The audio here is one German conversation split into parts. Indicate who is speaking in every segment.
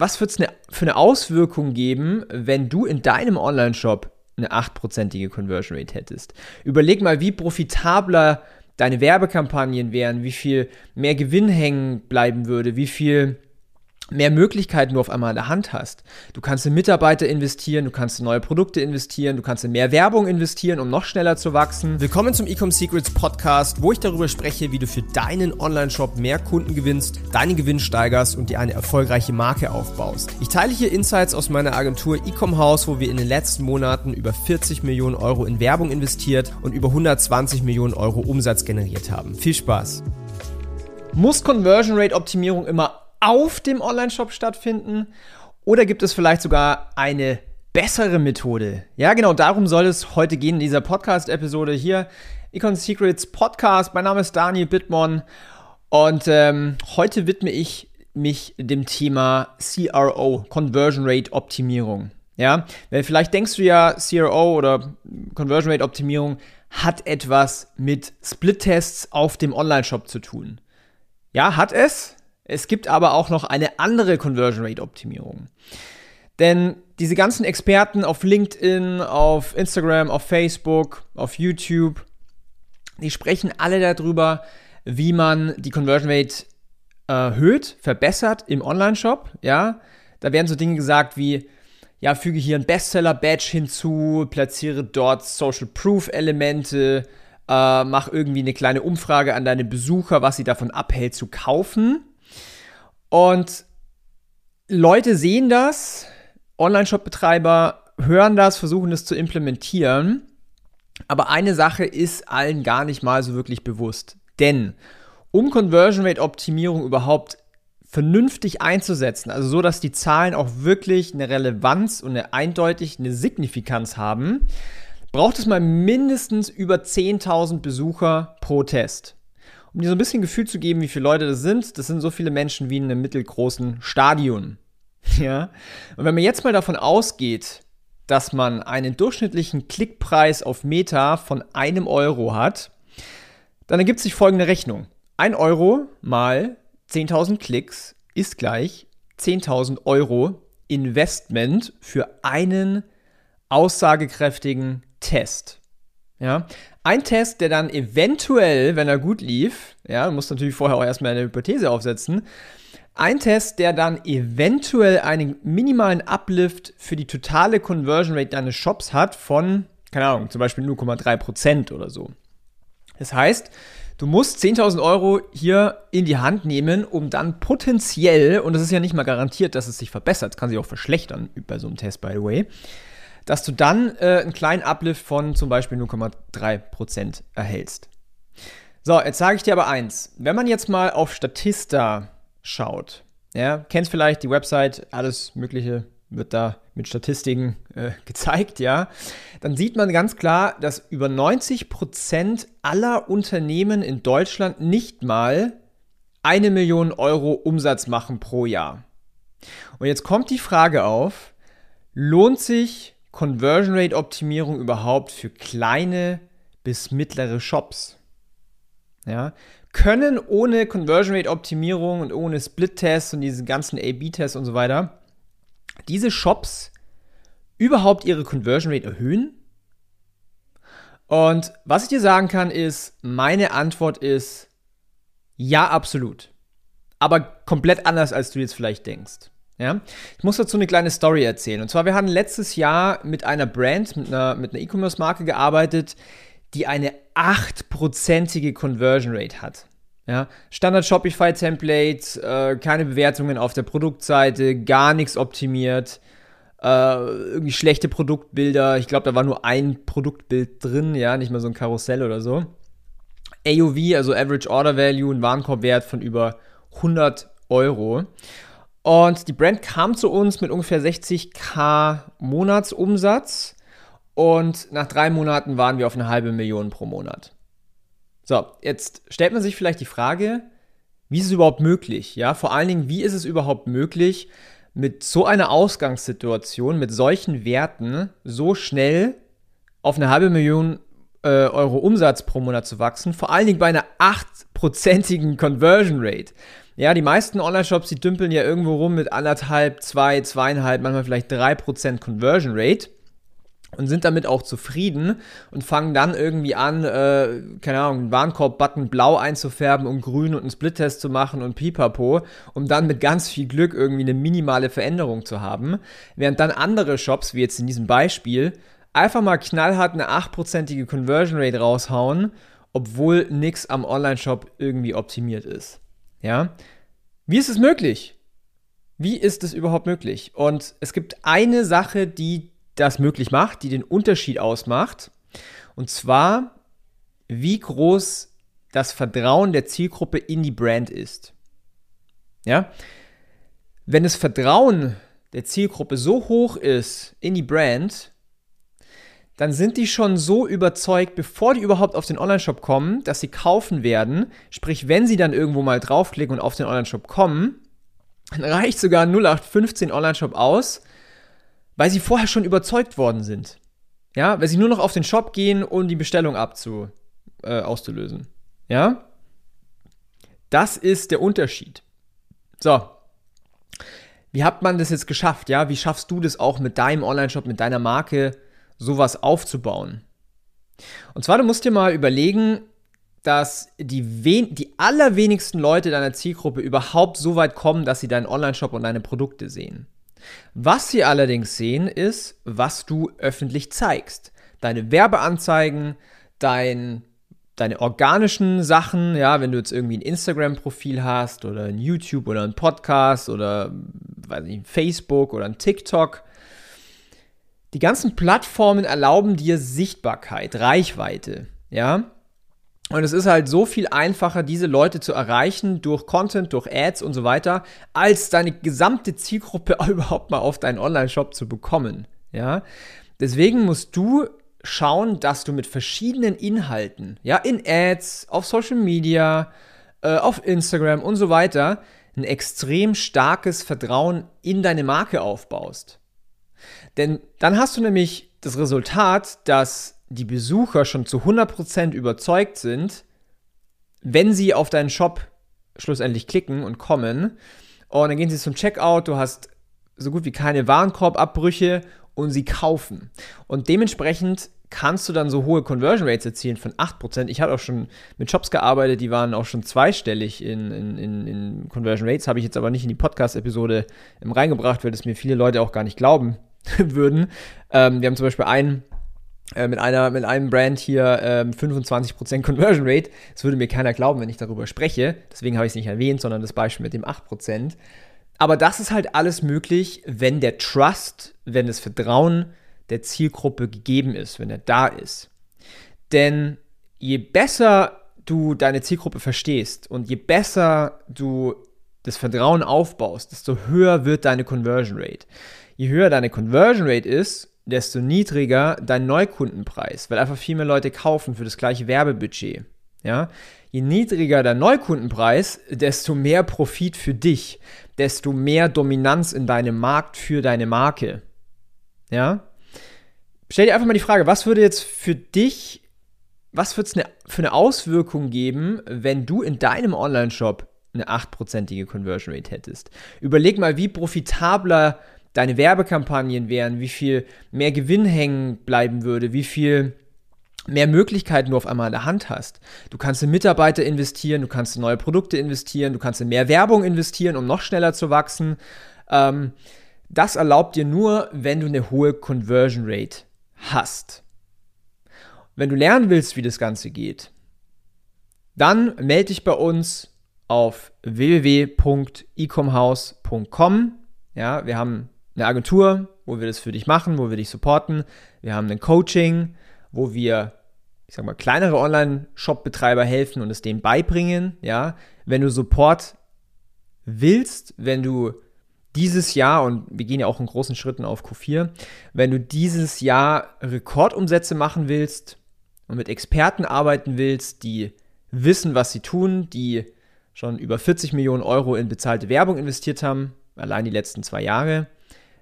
Speaker 1: was wird es ne, für eine Auswirkung geben, wenn du in deinem Online-Shop eine 8%ige Conversion Rate hättest? Überleg mal, wie profitabler deine Werbekampagnen wären, wie viel mehr Gewinn hängen bleiben würde, wie viel mehr Möglichkeiten du auf einmal in der Hand hast. Du kannst in Mitarbeiter investieren, du kannst in neue Produkte investieren, du kannst in mehr Werbung investieren, um noch schneller zu wachsen.
Speaker 2: Willkommen zum Ecom Secrets Podcast, wo ich darüber spreche, wie du für deinen Online-Shop mehr Kunden gewinnst, deinen Gewinn steigerst und dir eine erfolgreiche Marke aufbaust. Ich teile hier Insights aus meiner Agentur Ecom House, wo wir in den letzten Monaten über 40 Millionen Euro in Werbung investiert und über 120 Millionen Euro Umsatz generiert haben. Viel Spaß!
Speaker 1: Muss Conversion Rate Optimierung immer auf dem Online-Shop stattfinden? Oder gibt es vielleicht sogar eine bessere Methode? Ja, genau darum soll es heute gehen in dieser Podcast-Episode hier. Econ Secrets Podcast. Mein Name ist Daniel Bittmann und ähm, heute widme ich mich dem Thema CRO, Conversion Rate Optimierung. Ja, weil vielleicht denkst du ja, CRO oder Conversion Rate Optimierung hat etwas mit Split-Tests auf dem Online-Shop zu tun. Ja, hat es. Es gibt aber auch noch eine andere Conversion Rate Optimierung. Denn diese ganzen Experten auf LinkedIn, auf Instagram, auf Facebook, auf YouTube, die sprechen alle darüber, wie man die Conversion Rate erhöht, verbessert im Online-Shop. Ja, da werden so Dinge gesagt wie, ja, füge hier ein Bestseller-Badge hinzu, platziere dort Social Proof-Elemente, äh, mach irgendwie eine kleine Umfrage an deine Besucher, was sie davon abhält zu kaufen. Und Leute sehen das, Online-Shop-Betreiber hören das, versuchen es zu implementieren. Aber eine Sache ist allen gar nicht mal so wirklich bewusst. Denn um Conversion Rate Optimierung überhaupt vernünftig einzusetzen, also so, dass die Zahlen auch wirklich eine Relevanz und eine eindeutig eine Signifikanz haben, braucht es mal mindestens über 10.000 Besucher pro Test um dir so ein bisschen Gefühl zu geben, wie viele Leute das sind, das sind so viele Menschen wie in einem mittelgroßen Stadion. Ja? Und wenn man jetzt mal davon ausgeht, dass man einen durchschnittlichen Klickpreis auf Meta von einem Euro hat, dann ergibt sich folgende Rechnung. Ein Euro mal 10.000 Klicks ist gleich 10.000 Euro Investment für einen aussagekräftigen Test. Ja, ein Test, der dann eventuell, wenn er gut lief, ja, muss natürlich vorher auch erstmal eine Hypothese aufsetzen, ein Test, der dann eventuell einen minimalen Uplift für die totale Conversion Rate deines Shops hat von, keine Ahnung, zum Beispiel 0,3% oder so. Das heißt, du musst 10.000 Euro hier in die Hand nehmen, um dann potenziell, und das ist ja nicht mal garantiert, dass es sich verbessert, kann sich auch verschlechtern bei so einem Test, by the way, dass du dann äh, einen kleinen Uplift von zum Beispiel 0,3% erhältst. So, jetzt sage ich dir aber eins. Wenn man jetzt mal auf Statista schaut, ja, kennst vielleicht die Website, alles Mögliche wird da mit Statistiken äh, gezeigt, ja, dann sieht man ganz klar, dass über 90% aller Unternehmen in Deutschland nicht mal eine Million Euro Umsatz machen pro Jahr. Und jetzt kommt die Frage auf, lohnt sich Conversion Rate Optimierung überhaupt für kleine bis mittlere Shops? Ja, können ohne Conversion Rate Optimierung und ohne Split-Tests und diese ganzen A-B-Tests und so weiter diese Shops überhaupt ihre Conversion Rate erhöhen? Und was ich dir sagen kann, ist, meine Antwort ist ja, absolut. Aber komplett anders, als du jetzt vielleicht denkst. Ja? Ich muss dazu eine kleine Story erzählen. Und zwar, wir haben letztes Jahr mit einer Brand, mit einer, mit einer E-Commerce-Marke gearbeitet, die eine 8%ige Conversion Rate hat. Ja? Standard Shopify Template, äh, keine Bewertungen auf der Produktseite, gar nichts optimiert, äh, irgendwie schlechte Produktbilder. Ich glaube, da war nur ein Produktbild drin, ja, nicht mal so ein Karussell oder so. AOV, also Average Order Value, ein Warenkorbwert von über 100 Euro. Und die Brand kam zu uns mit ungefähr 60k Monatsumsatz und nach drei Monaten waren wir auf eine halbe Million pro Monat. So, jetzt stellt man sich vielleicht die Frage, wie ist es überhaupt möglich? Ja, vor allen Dingen, wie ist es überhaupt möglich, mit so einer Ausgangssituation, mit solchen Werten so schnell auf eine halbe Million äh, Euro Umsatz pro Monat zu wachsen, vor allen Dingen bei einer 8%igen Conversion Rate. Ja, die meisten Online-Shops, die dümpeln ja irgendwo rum mit anderthalb, zwei, zweieinhalb, manchmal vielleicht drei Prozent Conversion Rate und sind damit auch zufrieden und fangen dann irgendwie an, äh, keine Ahnung, einen Warenkorb-Button blau einzufärben, um grün und einen Split-Test zu machen und pipapo, um dann mit ganz viel Glück irgendwie eine minimale Veränderung zu haben. Während dann andere Shops, wie jetzt in diesem Beispiel, einfach mal knallhart eine 8%ige Conversion Rate raushauen, obwohl nichts am Online-Shop irgendwie optimiert ist. Ja? Wie ist es möglich? Wie ist es überhaupt möglich? Und es gibt eine Sache, die das möglich macht, die den Unterschied ausmacht. Und zwar, wie groß das Vertrauen der Zielgruppe in die Brand ist. Ja? Wenn das Vertrauen der Zielgruppe so hoch ist in die Brand, dann sind die schon so überzeugt, bevor die überhaupt auf den Onlineshop kommen, dass sie kaufen werden. Sprich, wenn sie dann irgendwo mal draufklicken und auf den Onlineshop kommen, dann reicht sogar ein 0815 Onlineshop aus, weil sie vorher schon überzeugt worden sind. Ja, weil sie nur noch auf den Shop gehen, um die Bestellung abzu, äh, auszulösen. Ja? Das ist der Unterschied. So. Wie hat man das jetzt geschafft? Ja, wie schaffst du das auch mit deinem Online-Shop, mit deiner Marke, sowas aufzubauen? Und zwar, du musst dir mal überlegen, dass die, die allerwenigsten Leute deiner Zielgruppe überhaupt so weit kommen, dass sie deinen Online-Shop und deine Produkte sehen. Was sie allerdings sehen, ist, was du öffentlich zeigst. Deine Werbeanzeigen, dein, deine organischen Sachen, ja, wenn du jetzt irgendwie ein Instagram-Profil hast oder ein YouTube oder ein Podcast oder weiß nicht, Facebook oder ein TikTok. Die ganzen Plattformen erlauben dir Sichtbarkeit, Reichweite, ja. Und es ist halt so viel einfacher, diese Leute zu erreichen durch Content, durch Ads und so weiter, als deine gesamte Zielgruppe überhaupt mal auf deinen Online-Shop zu bekommen. Ja, deswegen musst du schauen, dass du mit verschiedenen Inhalten, ja, in Ads, auf Social Media, äh, auf Instagram und so weiter, ein extrem starkes Vertrauen in deine Marke aufbaust. Denn dann hast du nämlich das Resultat, dass die Besucher schon zu 100% überzeugt sind, wenn sie auf deinen Shop schlussendlich klicken und kommen. Und dann gehen sie zum Checkout, du hast so gut wie keine Warenkorbabbrüche und sie kaufen. Und dementsprechend kannst du dann so hohe Conversion Rates erzielen von 8%. Ich habe auch schon mit Shops gearbeitet, die waren auch schon zweistellig in, in, in, in Conversion Rates, habe ich jetzt aber nicht in die Podcast-Episode reingebracht, weil das mir viele Leute auch gar nicht glauben würden. Ähm, wir haben zum Beispiel einen äh, mit einer, mit einem Brand hier ähm, 25% Conversion Rate. Das würde mir keiner glauben, wenn ich darüber spreche. Deswegen habe ich es nicht erwähnt, sondern das Beispiel mit dem 8%. Aber das ist halt alles möglich, wenn der Trust, wenn das Vertrauen der Zielgruppe gegeben ist, wenn er da ist. Denn je besser du deine Zielgruppe verstehst und je besser du das Vertrauen aufbaust, desto höher wird deine Conversion Rate. Je höher deine Conversion Rate ist, desto niedriger dein Neukundenpreis, weil einfach viel mehr Leute kaufen für das gleiche Werbebudget. Ja? Je niedriger der Neukundenpreis, desto mehr Profit für dich, desto mehr Dominanz in deinem Markt für deine Marke. Ja? Stell dir einfach mal die Frage, was würde jetzt für dich, was würde es eine, für eine Auswirkung geben, wenn du in deinem Online-Shop eine 8%ige Conversion Rate hättest? Überleg mal, wie profitabler deine Werbekampagnen wären, wie viel mehr Gewinn hängen bleiben würde, wie viel mehr Möglichkeiten du auf einmal in der Hand hast. Du kannst in Mitarbeiter investieren, du kannst in neue Produkte investieren, du kannst in mehr Werbung investieren, um noch schneller zu wachsen. Ähm, das erlaubt dir nur, wenn du eine hohe Conversion Rate hast. Wenn du lernen willst, wie das Ganze geht, dann melde dich bei uns auf www.ecomhouse.com. Ja, wir haben eine Agentur, wo wir das für dich machen, wo wir dich supporten. Wir haben ein Coaching, wo wir, ich sag mal, kleinere Online-Shop-Betreiber helfen und es denen beibringen. Ja, wenn du Support willst, wenn du dieses Jahr, und wir gehen ja auch in großen Schritten auf Q4, wenn du dieses Jahr Rekordumsätze machen willst und mit Experten arbeiten willst, die wissen, was sie tun, die schon über 40 Millionen Euro in bezahlte Werbung investiert haben, allein die letzten zwei Jahre,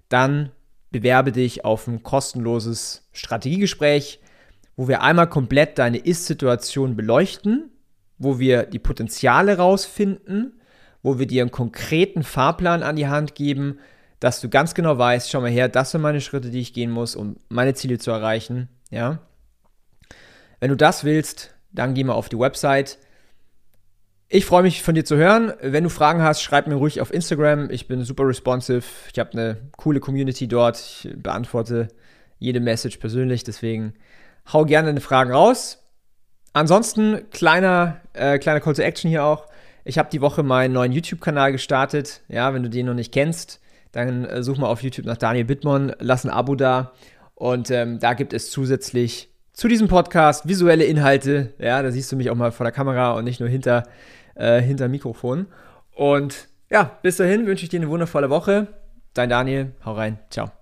Speaker 1: dann bewerbe dich auf ein kostenloses Strategiegespräch, wo wir einmal komplett deine Ist-Situation beleuchten, wo wir die Potenziale rausfinden, wo wir dir einen konkreten Fahrplan an die Hand geben, dass du ganz genau weißt, schau mal her, das sind meine Schritte, die ich gehen muss, um meine Ziele zu erreichen, ja. Wenn du das willst, dann geh mal auf die Website. Ich freue mich von dir zu hören. Wenn du Fragen hast, schreib mir ruhig auf Instagram. Ich bin super responsive. Ich habe eine coole Community dort. Ich beantworte jede Message persönlich. Deswegen hau gerne deine Fragen raus. Ansonsten kleiner, äh, kleiner Call to Action hier auch. Ich habe die Woche meinen neuen YouTube-Kanal gestartet. Ja, wenn du den noch nicht kennst, dann äh, such mal auf YouTube nach Daniel Bittmann, lass ein Abo da. Und ähm, da gibt es zusätzlich zu diesem Podcast visuelle Inhalte. Ja, da siehst du mich auch mal vor der Kamera und nicht nur hinter, äh, hinter Mikrofon. Und ja, bis dahin wünsche ich dir eine wundervolle Woche. Dein Daniel, hau rein. Ciao.